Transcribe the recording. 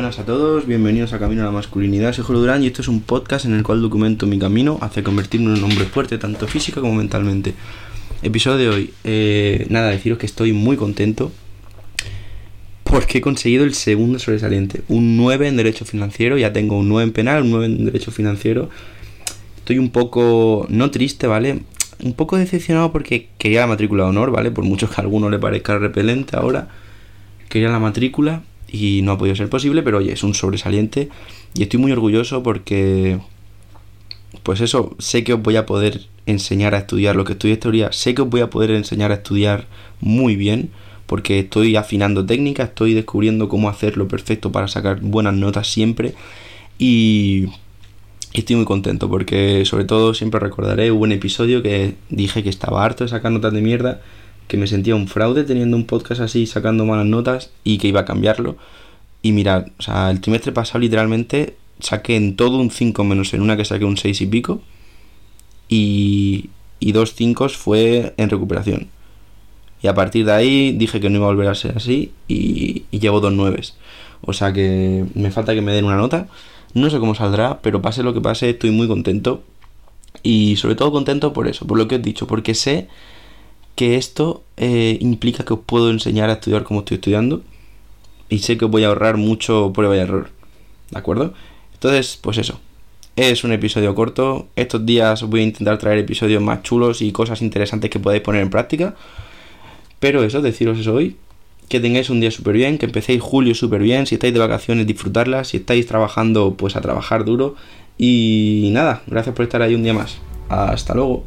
buenas a todos, bienvenidos a Camino a la Masculinidad, soy Julio Durán y esto es un podcast en el cual documento mi camino hacia convertirme en un hombre fuerte, tanto física como mentalmente. Episodio de hoy, eh, nada, deciros que estoy muy contento porque he conseguido el segundo sobresaliente, un 9 en Derecho Financiero, ya tengo un 9 en Penal, un 9 en Derecho Financiero. Estoy un poco, no triste, ¿vale? Un poco decepcionado porque quería la matrícula de honor, ¿vale? Por mucho que a alguno le parezca repelente ahora, quería la matrícula y no ha podido ser posible, pero oye, es un sobresaliente y estoy muy orgulloso porque, pues eso, sé que os voy a poder enseñar a estudiar lo que estudié teoría, sé que os voy a poder enseñar a estudiar muy bien porque estoy afinando técnicas, estoy descubriendo cómo hacerlo perfecto para sacar buenas notas siempre y estoy muy contento porque sobre todo siempre recordaré un episodio que dije que estaba harto de sacar notas de mierda que me sentía un fraude teniendo un podcast así, sacando malas notas y que iba a cambiarlo. Y mirad, o sea, el trimestre pasado literalmente saqué en todo un 5 menos en una que saqué un 6 y pico. Y, y dos 5 fue en recuperación. Y a partir de ahí dije que no iba a volver a ser así y, y llevo dos 9. O sea que me falta que me den una nota. No sé cómo saldrá, pero pase lo que pase, estoy muy contento. Y sobre todo contento por eso, por lo que os he dicho, porque sé que esto eh, implica que os puedo enseñar a estudiar como estoy estudiando y sé que os voy a ahorrar mucho prueba y error. ¿De acuerdo? Entonces, pues eso. Es un episodio corto. Estos días voy a intentar traer episodios más chulos y cosas interesantes que podáis poner en práctica. Pero eso, deciros eso hoy. Que tengáis un día súper bien, que empecéis julio súper bien. Si estáis de vacaciones, disfrutarlas. Si estáis trabajando, pues a trabajar duro. Y nada, gracias por estar ahí un día más. Hasta luego.